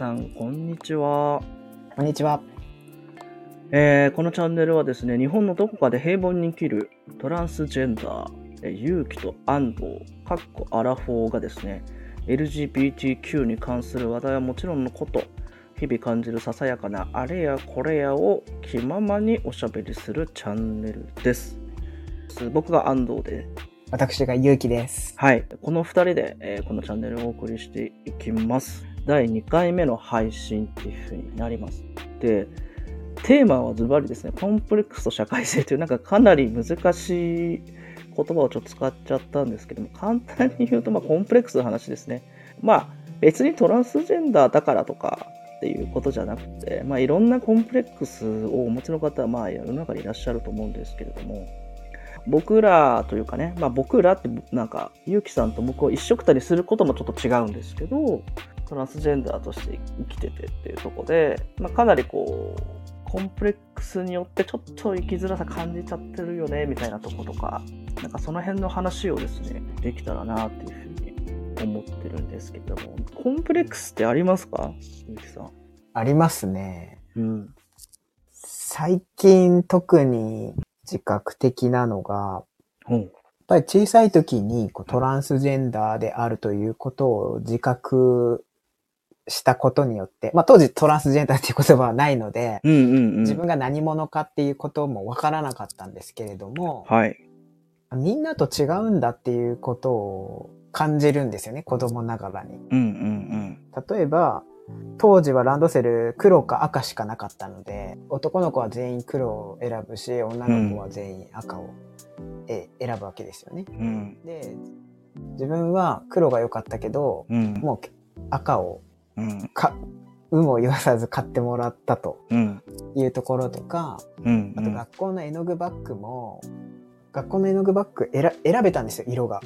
さん、こんにちは。こんにちは。えーこのチャンネルはですね、日本のどこかで平凡に生きるトランスジェンダー、えー勇気と安藤、かっこアラフォーがですね、LGBTQ に関する話題はもちろんのこと、日々感じるささやかなあれやこれやを気ままにおしゃべりするチャンネルです。僕が安藤で、私がゆうきです。はい。この2人で、えーこのチャンネルをお送りしていきます。第2回目の配信っていう風になります。で、テーマはズバリですね、コンプレックスと社会性というなんかかなり難しい言葉をちょっと使っちゃったんですけども、簡単に言うと、まあ、コンプレックスの話ですね。まあ、別にトランスジェンダーだからとかっていうことじゃなくて、まあ、いろんなコンプレックスをお持ちの方は、まあ、世の中にいらっしゃると思うんですけれども、僕らというかね、まあ、僕らってなんか、ゆうきさんと僕を一緒くたにすることもちょっと違うんですけど、トランスジェンダーとして生きててっていうところで、まあ、かなりこう、コンプレックスによってちょっと生きづらさ感じちゃってるよね、みたいなとことか、なんかその辺の話をですね、できたらなっていうふうに思ってるんですけども、コンプレックスってありますか？ゆうきさん。ありますね。うん。最近特に自覚的なのが、ほう。やっぱり小さい時にこうトランスジェンダーであるということを自覚したことによって、まあ当時トランスジェンダーっていう言葉はないので、うんうんうん。自分が何者かっていうこともわからなかったんですけれども、はい。みんなと違うんだっていうことを感じるんですよね、子供ながらに。うんうん例えば、当時はランドセル黒か赤しかなかったので、男の子は全員黒を選ぶし、女の子は全員赤を、え選ぶわけですよね。うん。うん。で、自分は黒が良かったけど、うん。もう赤をうん。か、有無を言わさず買ってもらったとうん。いうところとか、うん。あと学校の絵の具バッグも、学校の絵の具バッグ選選べたんですよ、色が。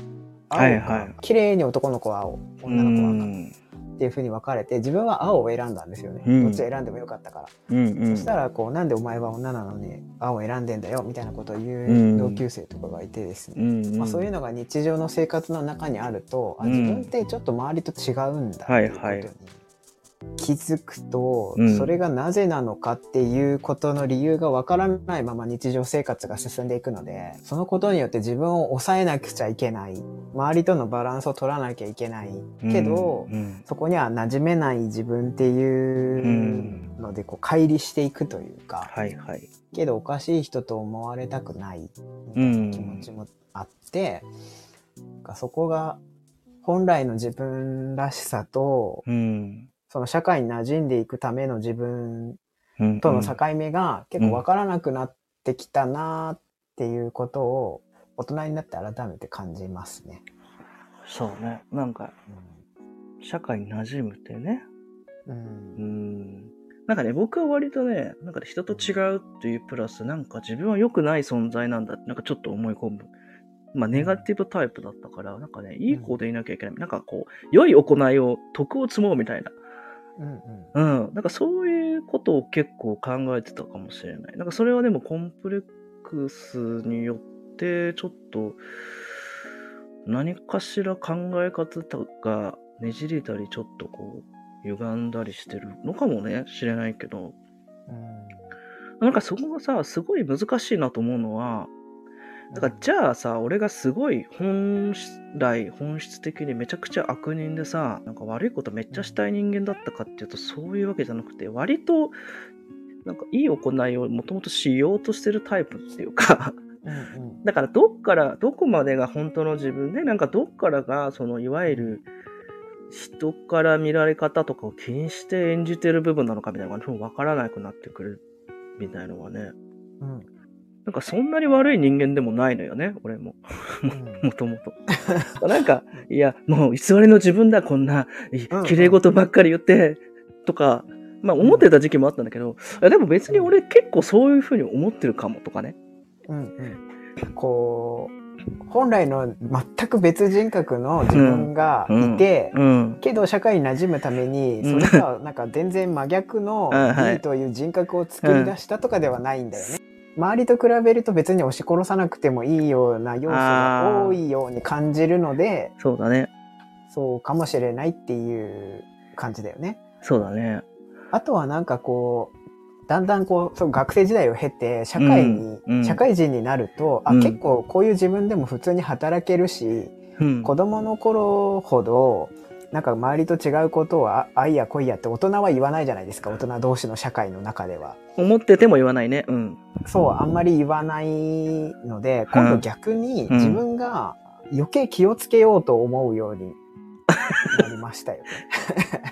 青かはいはい綺麗に男の子は青、女の子は赤。うんっていう風に分かれて自分は青を選んだんですよね、うんどっち選んでもよかったから、うんうん。そしたらこうなんでお前は女なのに青を選んでんだよみたいなことを言うんう同級生とかがいてですね、うんうんまあ、そういうのが日常の生活の中にあると、あうん自分ってちょっと周りと違うんだってはいいうことにはい気づくと、うん。それがなぜなのかっていうことの理由がわからないまま日常生活が進んでいくのでそのことによって自分を抑えなくちゃいけない。周りとのバランスを取らなきゃいけない。けど、うん。そこには馴染めない自分っていうのでこう乖離していくというか、はいはい。けどおかしい人と思われたくないみたいな気持ちもあって、なんかそこが本来の自分らしさとうん。その社会に馴染んでいくための自分うんとの境目が結構わからなくなってきたなっていうことを大人になって改めて感じますね。そうね。なんか、社会に馴染むってね。うんうん。なんかね、僕は割とね、なんかね人と違うっていうプラス、なんか自分は良くない存在なんだって、なんかちょっと思い込む。まあ、ネガティブタイプだったから、なんかね、いい子でいなきゃいけない。なんかこう、良い行いを、徳を積もうみたいな。うんうんうん。なんかそういうことを結構考えてたかもしれない。なんかそれはでもコンプレックスによって、ちょっと、何かしら考え方がねじれたり、ちょっとこう、歪んだりしてるのかもね、しれないけど、うんなんかそこがさ、すごい難しいなと思うのは、だからじゃあさ、俺がすごい本来、本質的にめちゃくちゃ悪人でさ、なんか悪いことめっちゃしたい人間だったかっていうと、そういうわけじゃなくて、割と、なんかいい行いをもともとしようとしてるタイプっていうか、だからどっから、どこまでが本当の自分で、なんかどっからが、そのいわゆる人から見られ方とかを気にして演じてる部分なのかみたいなのが分からなくなってくるみたいのはね、うんなんかそんなに悪い人間でもないのよね、俺も。うんもともと。なんか、いや、もう偽りの自分だ、こんな、綺麗事ばっかり言って、とか、まあ思ってた時期もあったんだけど、いやでも別に俺結構そういうふうに思ってるかもとかね。うんうんこう本来の全く別人格の自分がいて、うん。けど社会に馴染むためにうんそれがなんか全然真逆の B という人格を作り出したとかではないんだよね。周りと比べると別に押し殺さなくてもいいような要素が多いように感じるのでそうだね。そうかもしれないっていう感じだよね。そうだね。あとはなんかこう、だんだんこう、そう学生時代を経て、社会に、うんうん社会人になると、あ、うん結構こういう自分でも普通に働けるし、うん。子供の頃ほど、なんか周りと違うことをあ愛や恋やって大人は言わないじゃないですか。大人同士の社会の中では。思ってても言わないね。うん。そう、あんまり言わないので、今度逆にうん自分が余計気をつけようと思うようになりましたよ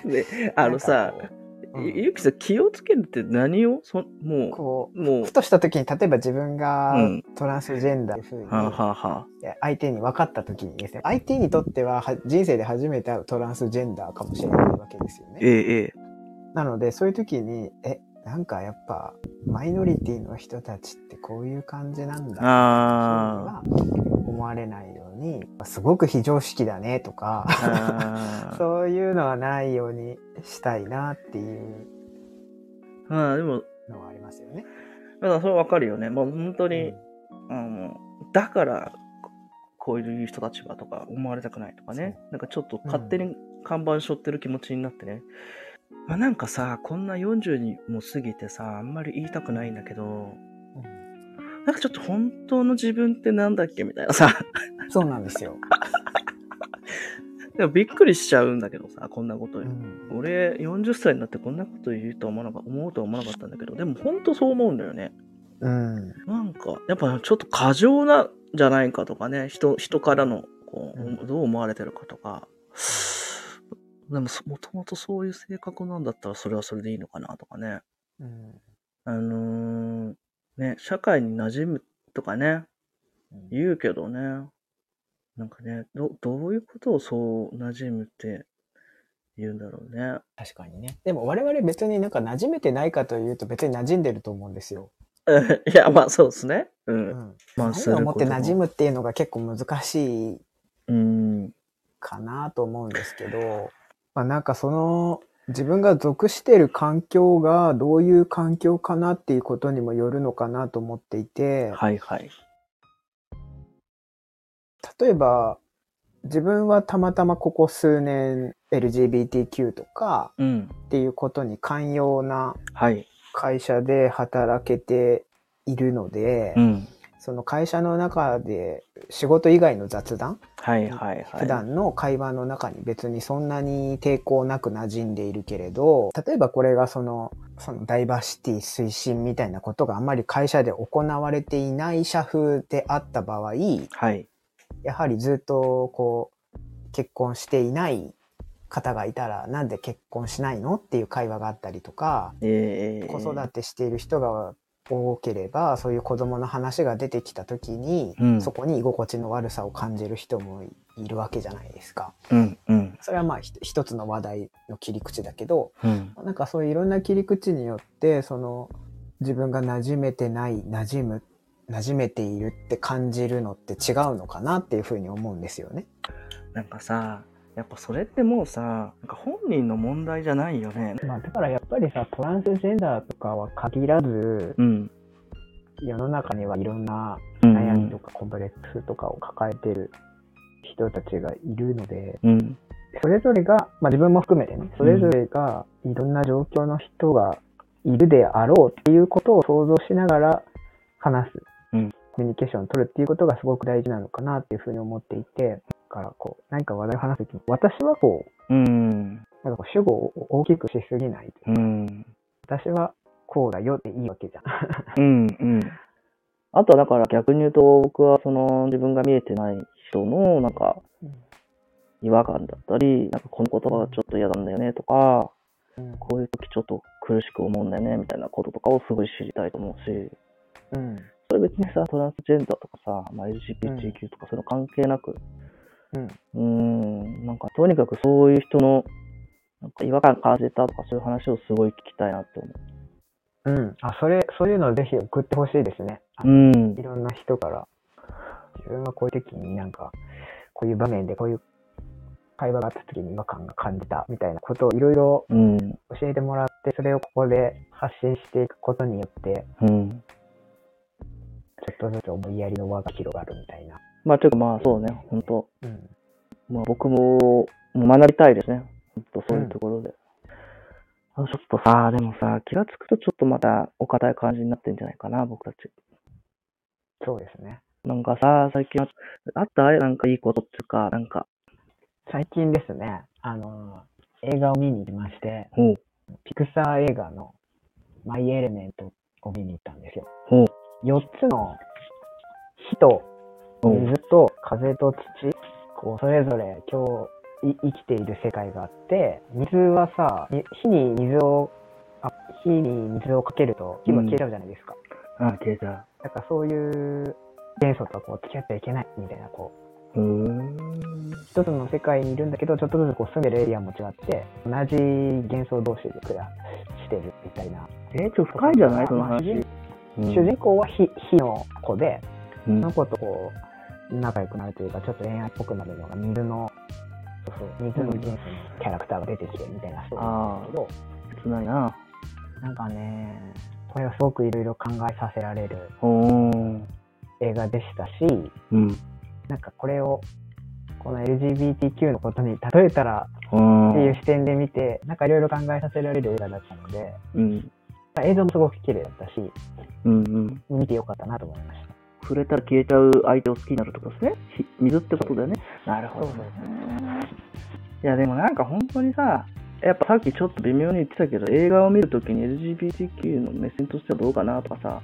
ね。で、あのさ、ゆゆきさん気をつけるって何を？そもこう、もう。う、ふ、とした時に、例えば自分がうん。トランスジェンダーというふうに相手に分かった時にですね、相手にとってはは人生で初めて会うトランスジェンダーかもしれないわけですよえね。え、ええ。なので、そういう時に、え、なんかやっぱ、マイノリティの人たちってこういう感じなんだ。あそういうふうには思われないように、すごく非常識だねとか、あ。あ そういうのはないようにしたいなっていうあ。まあ、でも、のはありますよね。だからそれわかるよね。もう本当に、あの、だから、こういう人たちはとか思われたくないとかね。なんかちょっと勝手に看板背負ってる気持ちになってね。まあなんかさ、こんな40にも過ぎてさ、あんまり言いたくないんだけど、なんかちょっと本当の自分ってなんだっけみたいなさ。そうなんですよ。でもびっくりしちゃうんだけどさ、こんなことに。うん俺、40歳になってこんなこと言うとは思わなか思うとは思わなかったんだけど、でも本当そう思うんだよね。うん。なんか、やっぱちょっと過剰なんじゃないかとかね、人、人からの、こうんう、どう思われてるかとか。でも、もともとそういう性格なんだったら、それはそれでいいのかなとかね。うんあのーね、社会に馴染むとかね、言うけどね、なんかね、ど、どういうことをそう馴染むって言うんだろうね。確かにね。でも我々別になんか馴染めてないかというと別に馴染んでると思うんですよ。いや、まあそうですね。う。うんん。まあ、何を思って馴染む。むっていうのが結構難しいうん。かなと思うんですけど、まあなんかその自分が属してる環境がどういう環境かなっていうことにもよるのかなと思っていて、はいはい。例えば自分はたまたまここ数年 LGBTQ とかうん。っていうことに寛容なはい。会社で働けているので、うん。その会社の中で仕事以外の雑談、はいはいはい。普段の会話の中に別にそんなに抵抗なく馴染んでいるけれど、例えばこれがその、そのダイバーシティ推進みたいなことがあんまり会社で行われていない社風であった場合、はい。やはりずっとこう、結婚していない方がいたらなんで結婚しないの？っていう会話があったりとか、えー、子育てしている人が多ければそういう子供の話が出てきた時に、うんそこに居心地の悪さを感じる人もいるわけじゃないですか。うんうんそれはまあひ一つの話題の切り口だけどうん。なんかそういういろんな切り口によってその自分が馴染めてない馴染む馴染めているって感じるのって違うのかなっていうふうに思うんですよね。なんかさ、やっぱそれってもうさ、なんか本人の問題じゃないよね。まあ、だからやっぱりさトランスジェンダーとかは限らずうん。世の中にはいろんなうん悩みとかコンプレックスとかを抱えてる人たちがいるので、うん。それぞれが、まあ自分も含めてね、それぞれがいろんな状況の人がいるであろうっていうことを想像しながら話す、うんコミュニケーションを取るっていうことがすごく大事なのかなっていうふうに思っていて、だからこう、何か話題を話すときに、私はこう、うん。なんかこう主語を大きくしすぎないといううか、ん。私はこうだよっていいわけじゃん。うん。うん。あとはだから逆に言うと、僕はその自分が見えてない人のなんか違和感だったり、なんかこの言葉がちょっと嫌なんだよねとか、うんこういう時ちょっと苦しく思うんだよねみたいなこととかをすごい知りたいと思うし、うん。それ別にさ、トランスジェンダーとかさ、まあ、LGBTQ とかそういうの関係なく、うん。うーん、なんかとにかくそういう人のなんか違和感感じたとかそういう話をすごい聞きたいなって思うん。あ、それ、そういうのをぜひ送ってほしいですね。あう。うんい。ろんな人から、自分はこういう時になんか、こういう場面でこういう会話があった時に違和感が感じたみたいなことをいろいろうん。教えてもらって、それをここで発信していくことによって、うん。ちょっとずつ思いやりの輪が広がるみたいな。まあ、ちょっとまあそうね、本当うん。まあ僕ももう学びたいですね。本当そういうところで。ちょっとさ、でもさ、気がつくとちょっとまたお堅い感じになってんじゃないかな、僕たち。そうですね。なんかさ、最近ああったなんかいいことっていうか、なんか、最近ですね、あの、映画を見に行きまして、ほう、ピクサー映画のマイ・エレメントを見に行ったんですよ。ほう、4つの火と水と風と土、こう、それぞれ今日い生きている世界があって、水はさ、に火に水を、あ火に水をかけると火も消えちゃうじゃないですか。あ、消えた。なんかそういう元素とこう付き合ってはいけないみたいな、こう、うーん。一つの世界にいるんだけど、ちょっとずつこう住んでるエリアも違って、同じ幻想同士で暮らしてるみたいな。えー、ちょっと深いんじゃない？そのまあ話。うん主人公は火火の子で、うんその子とこう、仲良くなるというか、ちょっと恋愛っぽくなるのが水の、そうそう、水の元素のキャラクターが出てきてみたいなストーリーなんですけど、切ないな。なんかね、これはすごくいろいろ考えさせられる。映画でしたし、うん。なんかこれを、この LGBTQ のことに例えたらうん。っていう視点で見て、なんかいろいろ考えさせられる映画だったので、うん。映像もすごく綺麗だったし、うんうん。見てよかったなと思いました。触れたら消えちゃう相手を好きになるってことですね。ひ水ってことだよね。なるほどね。いや、でもなんか本当にさ、やっぱさっきちょっと微妙に言ってたけど、映画を見るときに LGBTQ の目線としてはどうかなとかさ、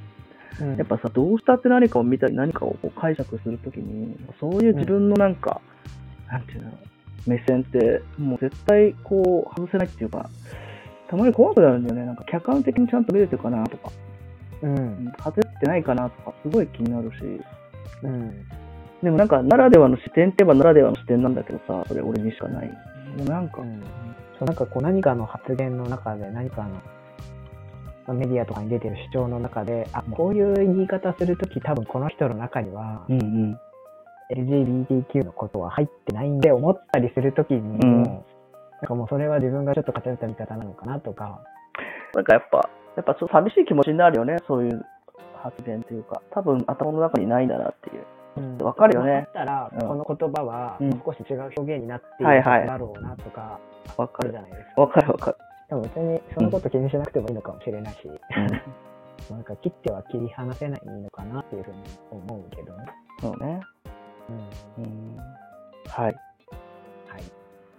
うんやっぱさ、どうしたって何かを見たり、何かをこう解釈するときに、そういう自分のなんか、なんていうの、目線って、もう絶対こう、外せないっていうか、たまに怖くなるんだよね。なんか客観的にちゃんと見れてるかなとか、うん。外れてないかなとか、すごい気になるし、うん。でもなんか、ならではの視点って言えばならではの視点なんだけどさ、それ俺にしかない。でもなんかう、んそうなんかこう何かの発言の中で何かのまあメディアとかに出てる主張の中であこういう言い方するとき多分この人の中にはうんうん。LGBTQ のことは入ってないんで思ったりするときにも、うんなんかもうそれは自分がちょっと偏った見方なのかなとか、なんかやっぱ、やっぱちょっと寂しい気持ちになるよね、そういう発言っていうか、多分頭の中にないんだなっていう。わかるよねだったら、うんこの言葉はうん少し違う表現になっているだろうなとか、わかるじ。ゃないですか。わかるわかる。でも別にそのこと気にしなくてもいいのかもしれないし、うん。なんか切っては切り離せないのかなっていうふうに思うけどね。そうね。うん。うん。はい。はい。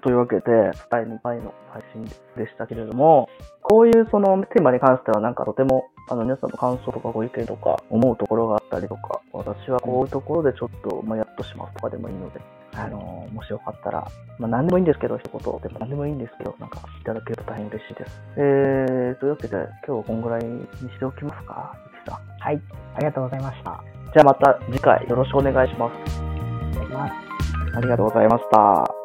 というわけで、第2回の配信でしたけれども、こういうそのテーマに関してはなんかとても、あの皆さんの感想とかご意見とか思うところがあったりとか、私はこういうところでちょっともやっとしますとかでもいいので、あの、もしよかったら、まあ何でもいいんですけど、一言でも何でもいいんですけど、なんかいただけると大変嬉しいです。えー、というわけで、今日はこんぐらいにしておきますか、ゆきさん。はい。ありがとうございました。じゃあまた次回よろしくお願いします。お願いします。ありがとうございました。